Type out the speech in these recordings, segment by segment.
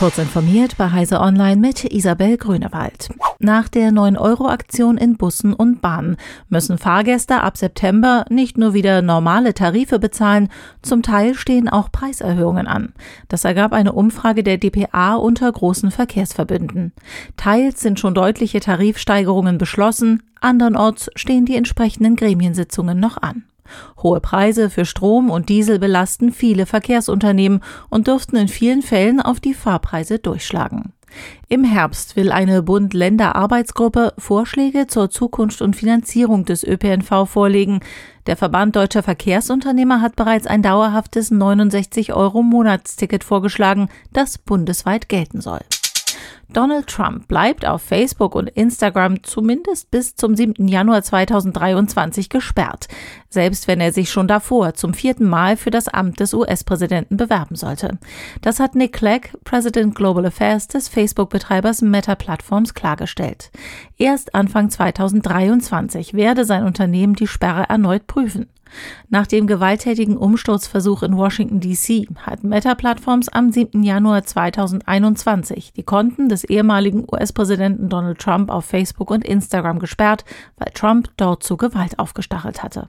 Kurz informiert bei Heise Online mit Isabel Grünewald. Nach der 9-Euro-Aktion in Bussen und Bahnen müssen Fahrgäste ab September nicht nur wieder normale Tarife bezahlen, zum Teil stehen auch Preiserhöhungen an. Das ergab eine Umfrage der DPA unter großen Verkehrsverbünden. Teils sind schon deutliche Tarifsteigerungen beschlossen, andernorts stehen die entsprechenden Gremiensitzungen noch an. Hohe Preise für Strom und Diesel belasten viele Verkehrsunternehmen und dürften in vielen Fällen auf die Fahrpreise durchschlagen. Im Herbst will eine Bund-Länder-Arbeitsgruppe Vorschläge zur Zukunft und Finanzierung des ÖPNV vorlegen. Der Verband Deutscher Verkehrsunternehmer hat bereits ein dauerhaftes 69 Euro Monatsticket vorgeschlagen, das bundesweit gelten soll. Donald Trump bleibt auf Facebook und Instagram zumindest bis zum 7. Januar 2023 gesperrt, selbst wenn er sich schon davor zum vierten Mal für das Amt des US-Präsidenten bewerben sollte. Das hat Nick Clegg, President Global Affairs des Facebook-Betreibers Meta Platforms, klargestellt. Erst Anfang 2023 werde sein Unternehmen die Sperre erneut prüfen. Nach dem gewalttätigen Umsturzversuch in Washington DC hat Meta Platforms am 7. Januar 2021 die Konten des ehemaligen US-Präsidenten Donald Trump auf Facebook und Instagram gesperrt, weil Trump dort zu Gewalt aufgestachelt hatte.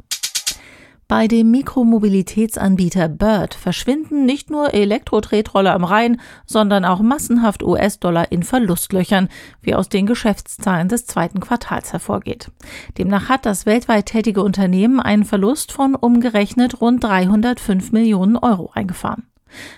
Bei dem Mikromobilitätsanbieter Bird verschwinden nicht nur Elektro-Tretroller am Rhein, sondern auch massenhaft US-Dollar in Verlustlöchern, wie aus den Geschäftszahlen des zweiten Quartals hervorgeht. Demnach hat das weltweit tätige Unternehmen einen Verlust von umgerechnet rund 305 Millionen Euro eingefahren.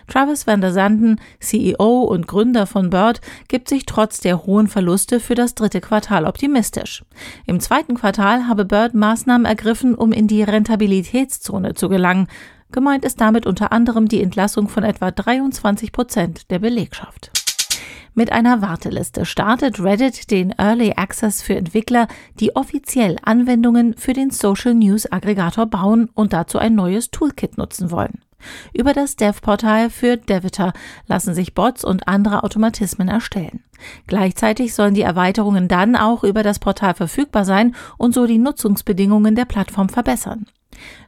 Travis van der Sanden, CEO und Gründer von Bird, gibt sich trotz der hohen Verluste für das dritte Quartal optimistisch. Im zweiten Quartal habe Bird Maßnahmen ergriffen, um in die Rentabilitätszone zu gelangen. Gemeint ist damit unter anderem die Entlassung von etwa 23 Prozent der Belegschaft. Mit einer Warteliste startet Reddit den Early Access für Entwickler, die offiziell Anwendungen für den Social News Aggregator bauen und dazu ein neues Toolkit nutzen wollen. Über das Dev-Portal für Devitor lassen sich Bots und andere Automatismen erstellen. Gleichzeitig sollen die Erweiterungen dann auch über das Portal verfügbar sein und so die Nutzungsbedingungen der Plattform verbessern.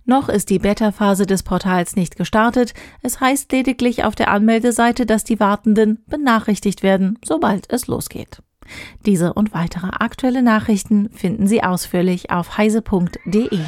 Noch ist die Beta-Phase des Portals nicht gestartet. Es heißt lediglich auf der Anmeldeseite, dass die Wartenden benachrichtigt werden, sobald es losgeht. Diese und weitere aktuelle Nachrichten finden Sie ausführlich auf heise.de.